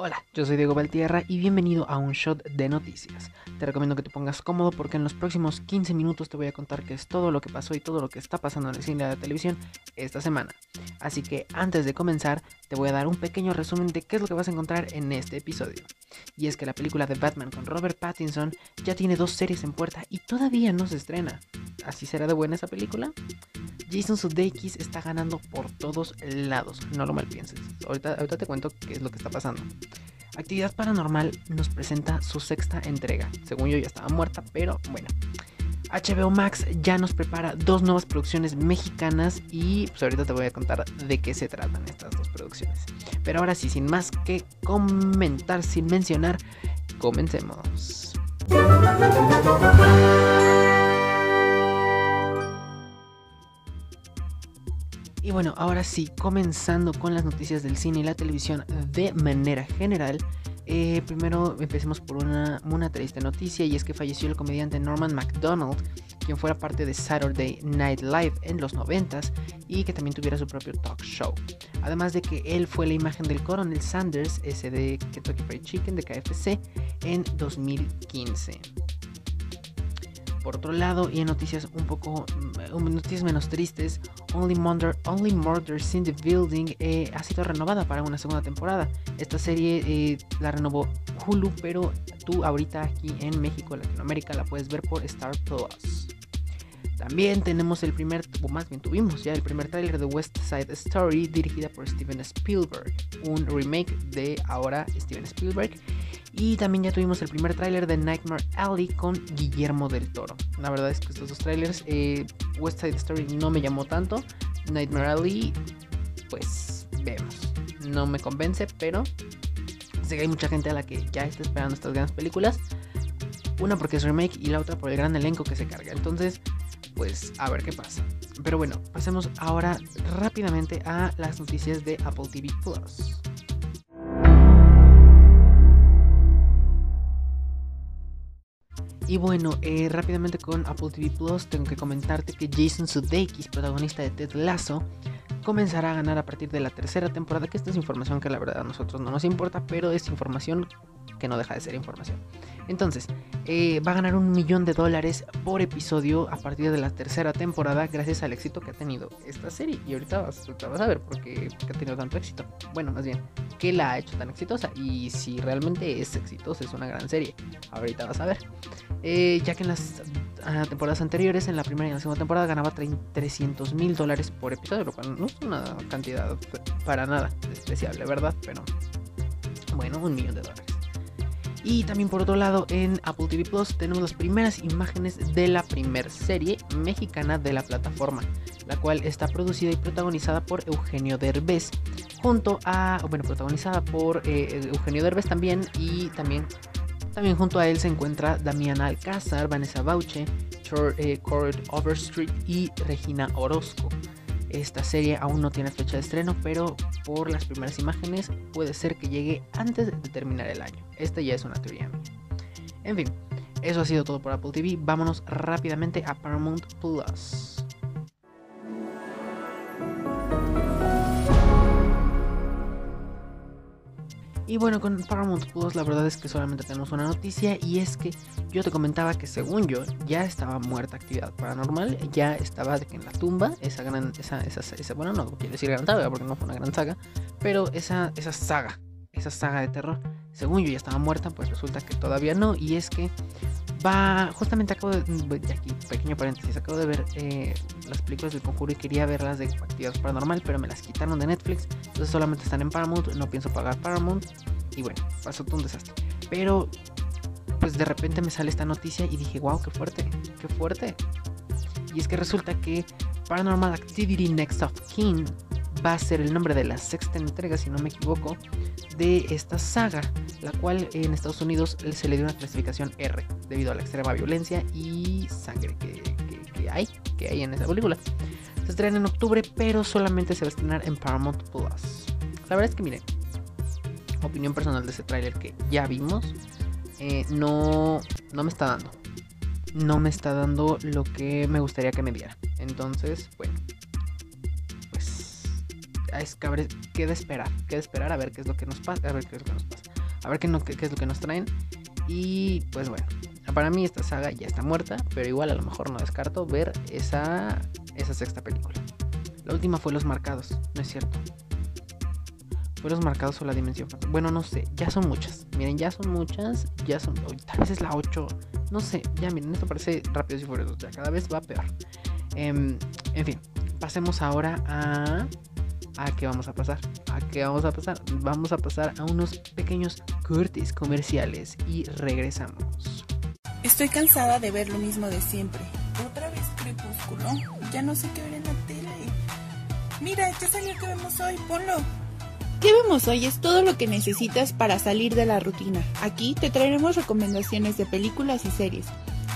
Hola, yo soy Diego Valtierra y bienvenido a un shot de noticias. Te recomiendo que te pongas cómodo porque en los próximos 15 minutos te voy a contar qué es todo lo que pasó y todo lo que está pasando en el cine y la televisión esta semana. Así que antes de comenzar, te voy a dar un pequeño resumen de qué es lo que vas a encontrar en este episodio. Y es que la película de Batman con Robert Pattinson ya tiene dos series en puerta y todavía no se estrena. ¿Así será de buena esa película? Jason Sudeikis está ganando por todos lados, no lo malpienses. Ahorita, ahorita te cuento qué es lo que está pasando. Actividad Paranormal nos presenta su sexta entrega. Según yo ya estaba muerta, pero bueno. HBO Max ya nos prepara dos nuevas producciones mexicanas y pues ahorita te voy a contar de qué se tratan estas dos producciones. Pero ahora sí, sin más que comentar, sin mencionar, comencemos. Y bueno, ahora sí, comenzando con las noticias del cine y la televisión de manera general. Eh, primero empecemos por una, una triste noticia y es que falleció el comediante Norman MacDonald, quien fuera parte de Saturday Night Live en los 90 y que también tuviera su propio talk show. Además de que él fue la imagen del Coronel Sanders, ese de Kentucky Fried Chicken de KFC, en 2015. Por otro lado, y en noticias un poco, mm, noticias menos tristes, Only, Murder, Only Murders in the Building eh, ha sido renovada para una segunda temporada. Esta serie eh, la renovó Hulu, pero tú ahorita aquí en México, Latinoamérica, la puedes ver por Star Plus. También tenemos el primer, más bien tuvimos ya el primer tráiler de West Side Story dirigida por Steven Spielberg, un remake de ahora Steven Spielberg y también ya tuvimos el primer tráiler de Nightmare Alley con Guillermo del Toro. La verdad es que estos dos trailers, eh, West Side Story no me llamó tanto. Nightmare Alley, pues vemos. No me convence, pero sé que hay mucha gente a la que ya está esperando estas grandes películas. Una porque es remake y la otra por el gran elenco que se carga. Entonces, pues a ver qué pasa. Pero bueno, pasemos ahora rápidamente a las noticias de Apple TV Plus. Y bueno, eh, rápidamente con Apple TV Plus tengo que comentarte que Jason Sudeikis, protagonista de Ted Lasso, comenzará a ganar a partir de la tercera temporada, que esta es información que la verdad a nosotros no nos importa, pero es información que no deja de ser información. Entonces, eh, va a ganar un millón de dólares por episodio a partir de la tercera temporada gracias al éxito que ha tenido esta serie. Y ahorita vas, a ver por qué, ha tenido tanto éxito. Bueno, más bien, ¿qué la ha hecho tan exitosa? Y si realmente es exitosa, es una gran serie. Ahorita vas a ver. Eh, ya que en las ah, temporadas anteriores, en la primera y en la segunda temporada, ganaba 300 mil dólares por episodio, lo cual no es una cantidad para nada despreciable, ¿verdad? Pero bueno, un millón de dólares. Y también por otro lado en Apple TV Plus tenemos las primeras imágenes de la primer serie mexicana de la plataforma, la cual está producida y protagonizada por Eugenio Derbez, junto a, bueno, protagonizada por eh, Eugenio Derbez también y también también junto a él se encuentra Damián Alcázar, Vanessa Bauche, eh, Cord Overstreet y Regina Orozco. Esta serie aún no tiene fecha de estreno, pero por las primeras imágenes puede ser que llegue antes de terminar el año. Esta ya es una teoría. En fin, eso ha sido todo por Apple TV. Vámonos rápidamente a Paramount Plus. Y bueno, con Paramount Plus la verdad es que solamente tenemos una noticia y es que yo te comentaba que según yo ya estaba muerta actividad paranormal, ya estaba en la tumba, esa gran, esa, esa, esa bueno, no quiero decir gran saga porque no fue una gran saga, pero esa, esa saga, esa saga de terror, según yo ya estaba muerta, pues resulta que todavía no y es que va, justamente acabo de, aquí, pequeño paréntesis, acabo de ver eh, las películas del conjuro y quería verlas de actividad paranormal, pero me las quitaron de Netflix, entonces solamente están en Paramount, no pienso pagar Paramount y bueno, pasó todo un desastre. Pero pues de repente me sale esta noticia y dije, wow, qué fuerte, qué fuerte. Y es que resulta que Paranormal Activity Next of Kin va a ser el nombre de la sexta entrega, si no me equivoco, de esta saga, la cual en Estados Unidos se le dio una clasificación R, debido a la extrema violencia y sangre que, hay, que hay en esa película. Se estrena en octubre, pero solamente se va a estrenar en Paramount Plus. La verdad es que miren, opinión personal de ese tráiler que ya vimos, eh, no, no me está dando. No me está dando lo que me gustaría que me diera. Entonces, bueno, es, queda esperar, queda esperar a ver qué es lo que nos pasa, a ver qué es lo que nos pasa. A ver qué, es lo que nos traen. Y pues bueno, para mí esta saga ya está muerta, pero igual a lo mejor no descarto ver esa, esa sexta película. La última fue Los Marcados, ¿no es cierto? Fue Los Marcados o la Dimensión Bueno, no sé, ya son muchas. Miren, ya son muchas, ya son... Tal vez es la 8, no sé, ya miren, esto parece rápido y furioso, ya cada vez va peor. Em, en fin, pasemos ahora a... ¿A qué vamos a pasar? ¿A qué vamos a pasar? Vamos a pasar a unos pequeños cortes comerciales y regresamos. Estoy cansada de ver lo mismo de siempre. Otra vez crepúsculo. Ya no sé qué ver en la tele. Mira, ya salió que vemos hoy. Ponlo. ¿Qué vemos hoy? Es todo lo que necesitas para salir de la rutina. Aquí te traeremos recomendaciones de películas y series.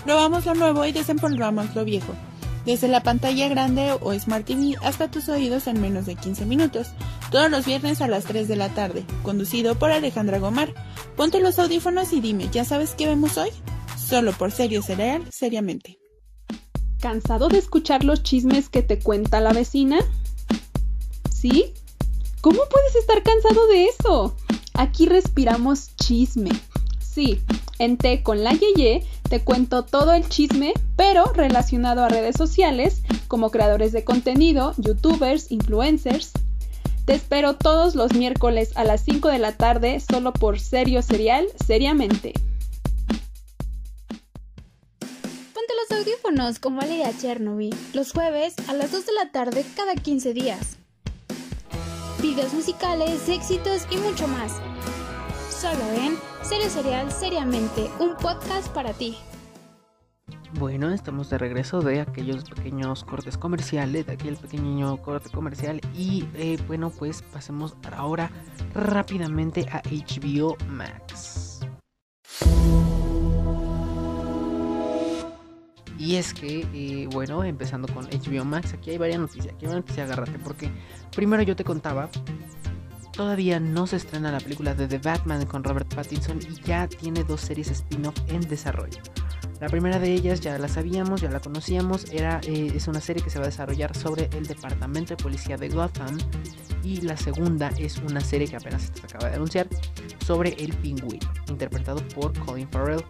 Probamos lo nuevo y desempolvamos lo viejo desde la pantalla grande o Smart TV hasta tus oídos en menos de 15 minutos, todos los viernes a las 3 de la tarde, conducido por Alejandra Gomar. Ponte los audífonos y dime, ¿ya sabes qué vemos hoy? Solo por Serio Cereal, seriamente. ¿Cansado de escuchar los chismes que te cuenta la vecina? ¿Sí? ¿Cómo puedes estar cansado de eso? Aquí respiramos chisme. Sí, en Té con la Yeye te cuento todo el chisme, pero relacionado a redes sociales, como creadores de contenido, youtubers, influencers. Te espero todos los miércoles a las 5 de la tarde solo por Serio Serial, seriamente. Ponte los audífonos como Valeria Chernobyl, los jueves a las 2 de la tarde cada 15 días. Videos musicales, éxitos y mucho más solo en Serio Serial Seriamente, un podcast para ti. Bueno, estamos de regreso de aquellos pequeños cortes comerciales, de aquel pequeño corte comercial y eh, bueno, pues pasemos ahora rápidamente a HBO Max. Y es que, eh, bueno, empezando con HBO Max, aquí hay varias noticias, aquí hay una noticia, agárrate, porque primero yo te contaba Todavía no se estrena la película de The Batman con Robert Pattinson y ya tiene dos series spin-off en desarrollo. La primera de ellas ya la sabíamos, ya la conocíamos, era, eh, es una serie que se va a desarrollar sobre el departamento de policía de Gotham y la segunda es una serie que apenas se acaba de anunciar sobre el pingüino, interpretado por Colin Farrell.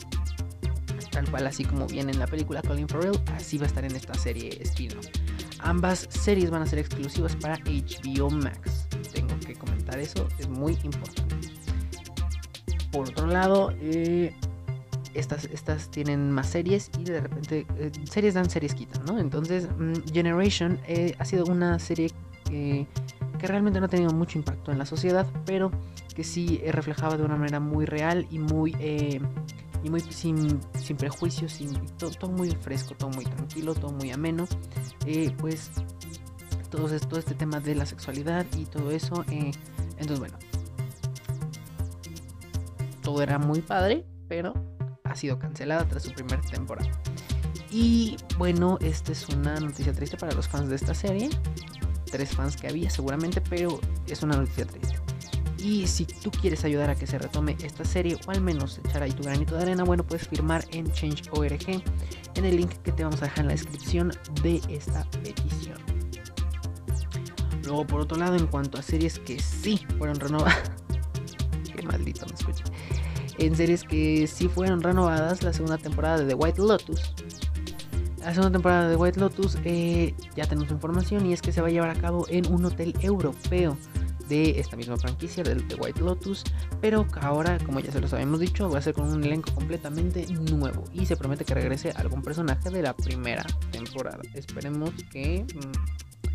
Tal cual así como viene en la película Colin Farrell, así va a estar en esta serie spin-off. Ambas series van a ser exclusivas para HBO Max comentar eso, es muy importante. Por otro lado, eh, estas, estas tienen más series y de repente eh, series dan, series quitan, ¿no? Entonces, mm, Generation eh, ha sido una serie que, realmente no ha tenido mucho impacto en la sociedad, pero que sí reflejaba de una manera muy real y muy, y muy sin, sin prejuicios, sin, todo, todo, muy fresco, todo muy tranquilo, todo muy ameno. pues todo, todo este tema de la sexualidad y todo eso. Entonces, bueno, todo era muy padre, pero ha sido cancelada tras su primera temporada. Y bueno, esta es una noticia triste para los fans de esta serie. Tres fans que había seguramente, pero es una noticia triste. Y si tú quieres ayudar a que se retome esta serie o al menos echar ahí tu granito de arena, bueno, puedes firmar en Change.org en el link que te vamos a dejar en la descripción de esta petición. Luego, por otro lado, en cuanto a series que sí fueron renovadas. Qué maldito me escucha. En series que sí fueron renovadas, la segunda temporada de The White Lotus. La segunda temporada de The White Lotus eh, ya tenemos información y es que se va a llevar a cabo en un hotel europeo de esta misma franquicia del The White Lotus, pero ahora, como ya se los habíamos dicho, va a ser con un elenco completamente nuevo y se promete que regrese algún personaje de la primera temporada. Esperemos que mm,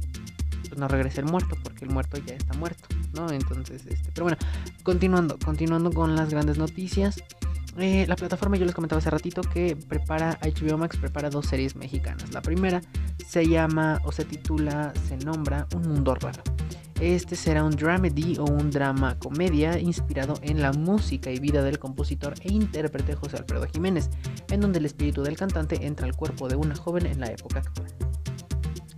pues, no regrese el muerto, porque el muerto ya está muerto, ¿no? Entonces, este, pero bueno, continuando, continuando con las grandes noticias. Eh, la plataforma, yo les comentaba hace ratito que prepara, HBO Max prepara dos series mexicanas. La primera se llama o se titula, se nombra Un Mundo Raro. Este será un dramedy o un drama comedia inspirado en la música y vida del compositor e intérprete José Alfredo Jiménez, en donde el espíritu del cantante entra al cuerpo de una joven en la época actual.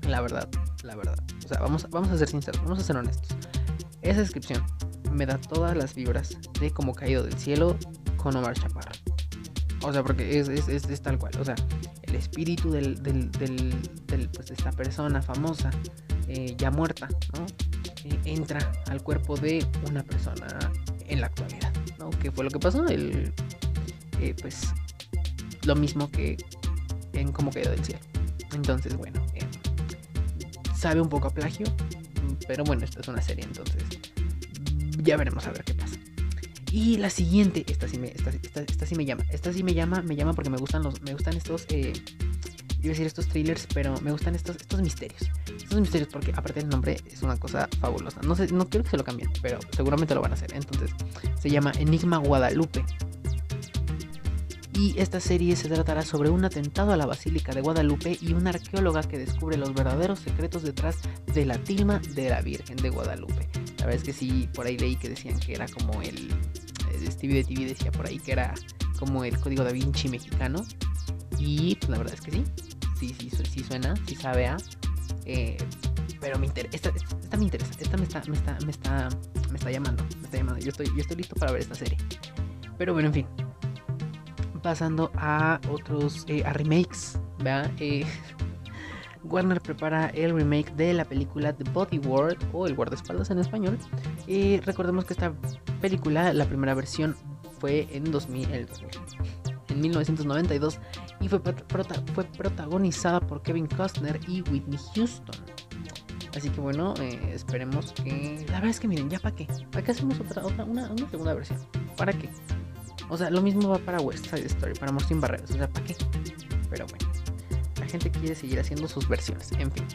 La verdad, la verdad. O sea, vamos, vamos a ser sinceros, vamos a ser honestos. Esa descripción me da todas las vibras de como caído del cielo con Omar Chaparro. O sea, porque es, es, es, tal cual. O sea, el espíritu del, del, del, pues, de esta persona famosa, eh, ya muerta, ¿no? Eh, entra al cuerpo de una persona en la actualidad, ¿no? ¿Qué fue lo que pasó? El, eh, pues lo mismo que en Como quedó del cielo. Entonces, bueno, sabe un poco a plagio, pero bueno, esta es una serie, entonces ya veremos a ver qué pasa. Y la siguiente, esta sí me, esta, sí me llama. Esta sí me llama, me llama porque me gustan los, me gustan estos, eh, iba a decir estos thrillers, pero me gustan estos, estos misterios. Estos misterios porque aparte del nombre es una cosa fabulosa. No sé, no quiero que se lo cambien, pero seguramente lo van a hacer. Entonces, se llama Enigma Guadalupe. Y esta serie se tratará sobre un atentado a la Basílica de Guadalupe y una arqueóloga que descubre los verdaderos secretos detrás de la tilma de la Virgen de Guadalupe. La verdad es que sí, por ahí leí que decían que era como el. Stevie de TV decía por ahí que era como el código da Vinci mexicano. Y pues la verdad es que sí. Sí, sí, sí suena, sí sabe a. Eh, pero me interesa. Esta, esta, me interesa. Esta me está, me está, me está, me está llamando. Me está llamando. Yo estoy, yo estoy listo para ver esta serie. Pero bueno, en fin pasando a otros, eh, a remakes, eh, Warner prepara el remake de la película The Bodyguard o El guardaespaldas en español. y recordemos que esta película, la primera versión fue en 2000, en 1992 y fue, protagonizada por Kevin Costner y Whitney Houston. Así que bueno, eh, esperemos que... La verdad es que miren, ya para qué. ¿Para qué hacemos otra, otra una segunda versión? ¿Para qué? O sea, lo mismo va para West Side Story, para Sin Barreras. O sea, ¿para qué? Pero bueno, la gente quiere seguir haciendo sus versiones, en fin.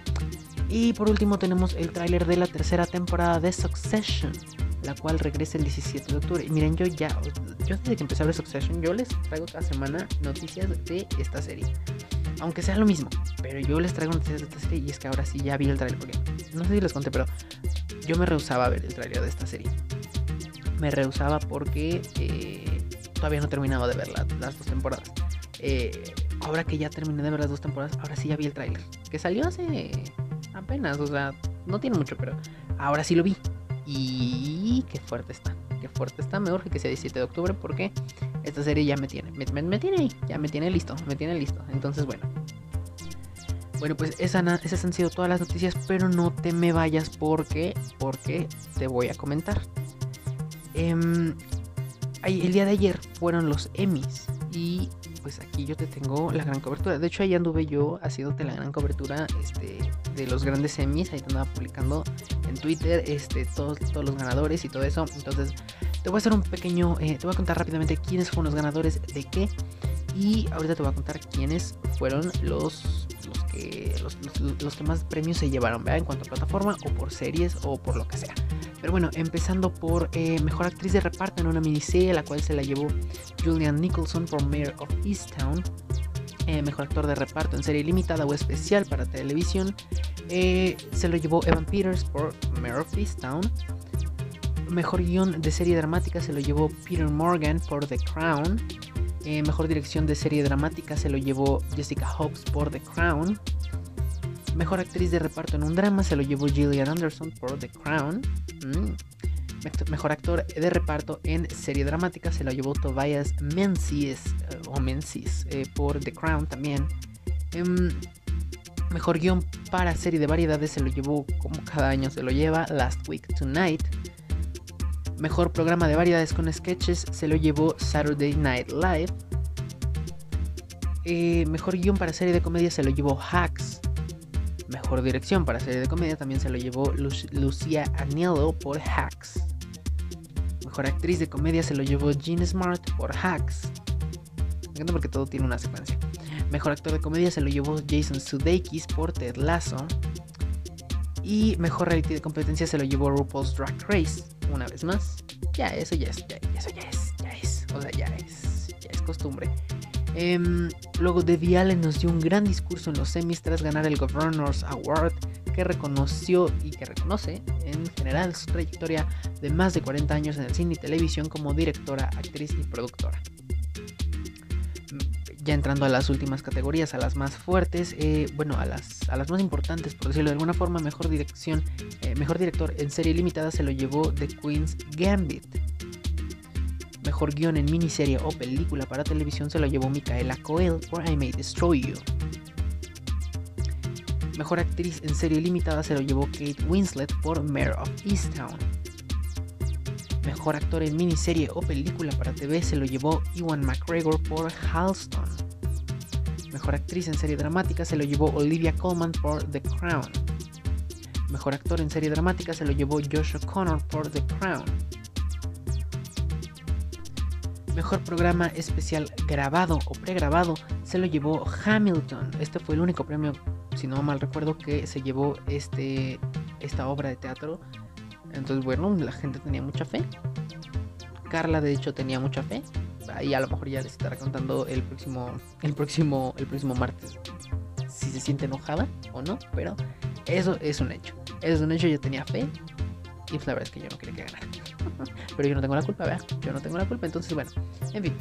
Y por último tenemos el tráiler de la tercera temporada de Succession, la cual regresa el 17 de octubre. Y miren, yo ya, yo desde que empecé a ver Succession, yo les traigo cada semana noticias de esta serie. Aunque sea lo mismo, pero yo les traigo noticias de esta serie y es que ahora sí ya vi el tráiler. Porque no sé si les conté, pero yo me rehusaba a ver el tráiler de esta serie. Me rehusaba porque... Eh, todavía no he terminado de ver las dos temporadas. Eh, ahora que ya terminé de ver las dos temporadas, ahora sí ya vi el tráiler. Que salió hace apenas, o sea, no tiene mucho, pero ahora sí lo vi. Y qué fuerte está, qué fuerte está. Me urge que sea 17 de octubre porque esta serie ya me tiene, me, tiene ahí, ya me tiene listo, me tiene listo. Entonces, bueno. Bueno, pues esas han sido todas las noticias, pero no te me vayas porque, porque te voy a comentar. Eh, el día de ayer fueron los Emmys y pues aquí yo te tengo la gran cobertura. De hecho ahí anduve yo haciéndote la gran cobertura este, de los grandes Emmys. Ahí te andaba publicando en Twitter este, todos, los ganadores y todo eso. Entonces te voy a hacer un pequeño, eh, te voy a contar rápidamente quiénes fueron los ganadores de qué. Y ahorita te voy a contar quiénes fueron los, que, los, que más premios se llevaron, ¿verdad? En cuanto a plataforma o por series o por lo que sea. Pero bueno, empezando por eh, Mejor Actriz de Reparto en una miniserie, la cual se la llevó Julian Nicholson por Mayor of Easttown. Eh, mejor actor de reparto en serie limitada o especial para televisión, eh, se lo llevó Evan Peters por Mayor of Easttown. Mejor guion de serie dramática se lo llevó Peter Morgan por The Crown. mejor dirección de serie dramática se lo llevó Jessica Hobbs por The Crown. Mejor actriz de reparto en un drama se lo llevó Gillian Anderson por The Crown. Mm. Mejor actor de reparto en serie dramática se lo llevó Tobias Menzies, eh, o Menzies eh, por The Crown también. Em, mejor guion para serie de variedades se lo llevó, como cada año se lo lleva, Last Week Tonight. Mejor programa de variedades con sketches se lo llevó Saturday Night Live. Eh, mejor guion para serie de comedia se lo llevó Hacks. Mejor dirección para serie de comedia también se lo llevó Lucia Agnello por Hacks. Mejor actriz de comedia se lo llevó Jean Smart por Hacks. Me encanta porque todo tiene una secuencia. Mejor actor de comedia se lo llevó Jason Sudeikis por Ted Lasso. Y mejor reality de competencia se lo llevó RuPaul's Drag Race. Una vez más. Ya, eso ya es, ya, eso ya es, ya es. O sea, ya es, ya es costumbre. Em, luego Debbie Allen nos dio un gran discurso en los semis tras ganar el Governor's Award que reconoció y que reconoce en general su trayectoria de más de 40 años en el cine y televisión como directora, actriz y productora. Ya entrando a las últimas categorías, a las más fuertes, eh, bueno, a las, a las más importantes, por decirlo de alguna forma, mejor dirección, eh, mejor director en serie limitada se lo llevó The Queen's Gambit Mejor guion en miniserie o película para televisión se lo llevó Micaela Coel por I May Destroy You. Mejor actriz en serie limitada se lo llevó Kate Winslet por Mayor of Easttown. Mejor actor en miniserie o película para TV se lo llevó Ewan McGregor por Halston. Mejor actriz en serie dramática se lo llevó Olivia Colman por The Crown. Mejor actor en serie dramática se lo llevó Josh O'Connor por The Crown. Mejor programa especial grabado o pregrabado se lo llevó Hamilton. Este fue el único premio, si no mal recuerdo, que se llevó este, esta obra de teatro. Entonces, bueno, la gente tenía mucha fe. Carla, de hecho, tenía mucha fe. Ahí a lo mejor ya les estará contando el próximo, el próximo, el próximo martes. Si se siente enojada o no, pero eso es un hecho. Eso es un hecho, yo tenía fe. Y pues la verdad es que yo no quería que ganara. Pero yo no tengo la culpa, ¿verdad? Yo no tengo la culpa, entonces bueno. En fin.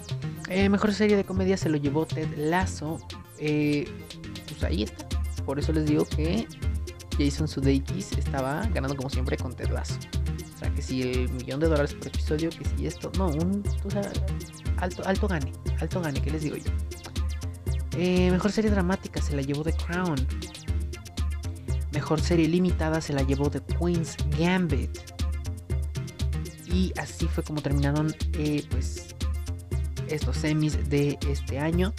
Eh, mejor serie de comedia se lo llevó Ted Lasso. Eh, pues ahí está. Por eso les digo que Jason Sudeikis estaba ganando como siempre con Ted Lasso. O sea, que si el millón de dólares por episodio, que si esto... No, un... Alto, alto gane. Alto gane, ¿qué les digo yo? Eh, mejor serie dramática se la llevó The Crown. Mejor serie limitada se la llevó The Queen's Gambit. Y así fue como terminaron eh, pues estos semis de este año.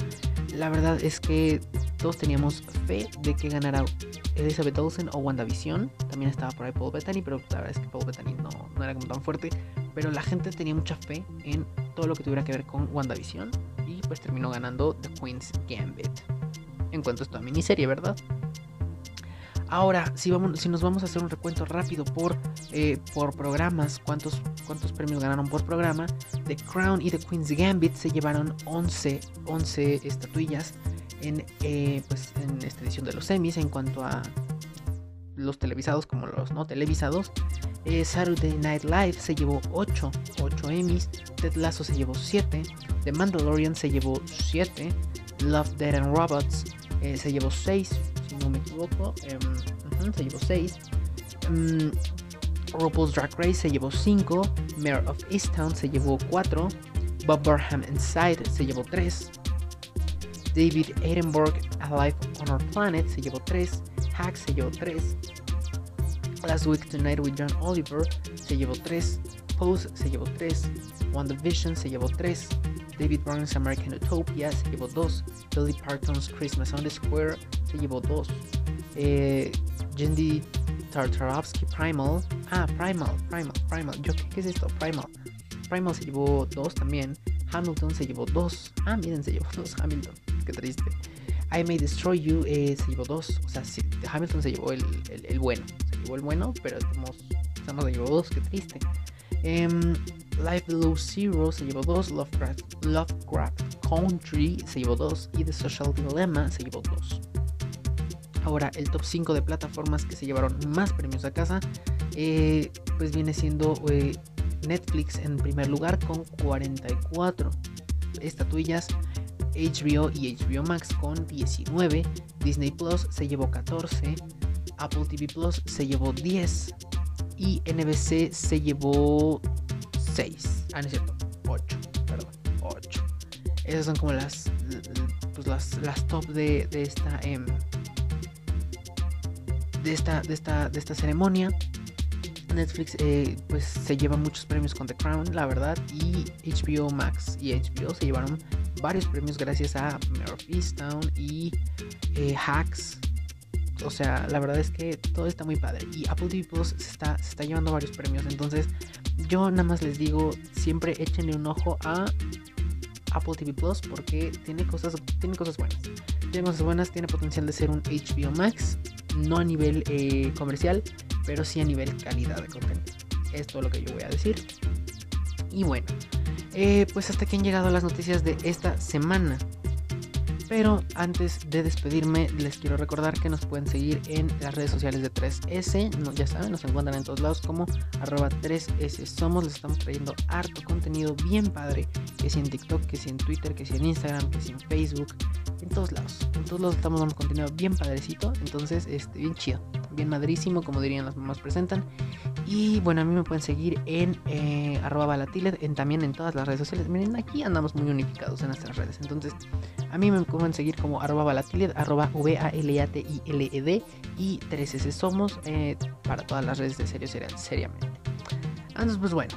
La verdad es que todos teníamos fe de que ganara Elizabeth Olsen o WandaVision. También estaba por ahí Paul Bettany, pero la verdad es que Paul Bettany no, no era como tan fuerte. Pero la gente tenía mucha fe en todo lo que tuviera que ver con WandaVision. Y pues terminó ganando The Queen's Gambit. En cuanto a esta miniserie, ¿verdad? Ahora, si, vamos, si nos vamos a hacer un recuento rápido por, eh, por programas, ¿cuántos, cuántos premios ganaron por programa, The Crown y The Queen's Gambit se llevaron 11, 11 estatuillas en, eh, pues, en esta edición de los semis en cuanto a los televisados como los no televisados. Eh, Saturday Night Live se llevó 8, 8 Emmys, Ted Lasso se llevó 7, The Mandalorian se llevó 7, Love, Dead and Robots se llevó 6, si no me equivoco. Um, se llevó 6. Um, RuPaul's Drag Race se llevó 5. Mayor of Easttown se llevó 4. Bob Burham Inside se llevó 3. David Edinburgh Alive on Our Planet se llevó 3. Hack se llevó 3. Last Week Tonight with John Oliver se llevó 3. Pose se llevó 3. WandaVision se llevó 3. David Brown's American Utopia se llevó 2. Billy Parton's Christmas on the Square se llevó 2. Eh, Jindy Tartarovsky Primal. Ah, Primal, Primal, Primal. Yo, ¿qué, es esto? Primal. Primal se llevó 2 también. Hamilton se llevó 2. Ah, miren, se llevó 2 Hamilton. Qué triste. I May Destroy You eh, se llevó 2. O sea, sí, Hamilton se llevó el, el, bueno. Se llevó el bueno, pero estamos, estamos se llevó 2. Qué triste. Um, Life Below Zero se llevó 2, Lovecraft, Country se llevó 2 y The Social Dilemma se llevó 2. Ahora, el top 5 de plataformas que se llevaron más premios a casa, eh, pues viene siendo eh, Netflix en primer lugar con 44 estatuillas, HBO y HBO Max con 19, Disney Plus se llevó 14, Apple TV Plus se llevó 10 y NBC se llevó 6. Ah, no es cierto. 8. Perdón. 8. Esas son como las. Pues las, las top de, de esta. Eh, de esta. De esta. De esta ceremonia. Netflix eh, pues se lleva muchos premios con The Crown, la verdad, y HBO Max y HBO se llevaron varios premios gracias a Mare of y eh, Hacks. O sea, la verdad es que todo está muy padre. Y Apple TV Plus está, se está llevando varios premios. Entonces, yo nada más les digo, siempre échenle un ojo a Apple TV Plus porque tiene cosas, tiene cosas buenas. Tiene cosas buenas, tiene potencial de ser un HBO Max, no a nivel eh, comercial, pero sí a nivel calidad de contenido. Es todo lo que yo voy a decir. Y bueno, eh, pues hasta aquí han llegado las noticias de esta semana. Pero antes de despedirme, les quiero recordar que nos pueden seguir en las redes sociales de 3S. ya saben, nos encuentran en todos lados como arroba 3S Somos. Les estamos trayendo harto contenido bien padre. Que si en TikTok, que si en Twitter, que si en Instagram, que si en Facebook. En todos lados. En todos lados estamos dando contenido bien padrecito. Entonces, este, bien chido. Bien madrísimo, como dirían las mamás presentan. Y bueno, a mí me pueden seguir en eh, arroba balatilet, en, también en todas las redes sociales. Miren, aquí andamos muy unificados en nuestras redes. Entonces, a mí me pueden seguir como arroba balatilet, arroba V-A-L-A-T-I-L-E-D y 3S Somos eh, para todas las redes de Serio Serial, seriamente. Entonces, pues bueno,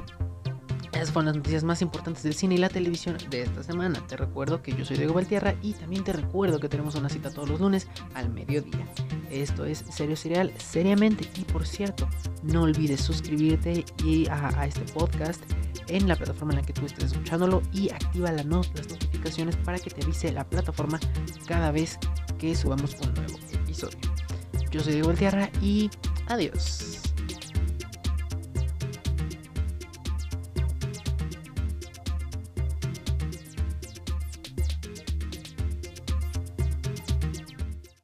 Esas fueron las noticias más importantes del cine y la televisión de esta semana. Te recuerdo que yo soy Diego Valtierra y también te recuerdo que tenemos una cita todos los lunes al mediodía. Esto es Serio Serial, seriamente. Y por cierto, no olvides suscribirte y a, este podcast en la plataforma en la que tú estés escuchándolo y activa las notificaciones para que te avise la plataforma cada vez que subamos un nuevo episodio. Yo soy Diego Valtierra y adiós.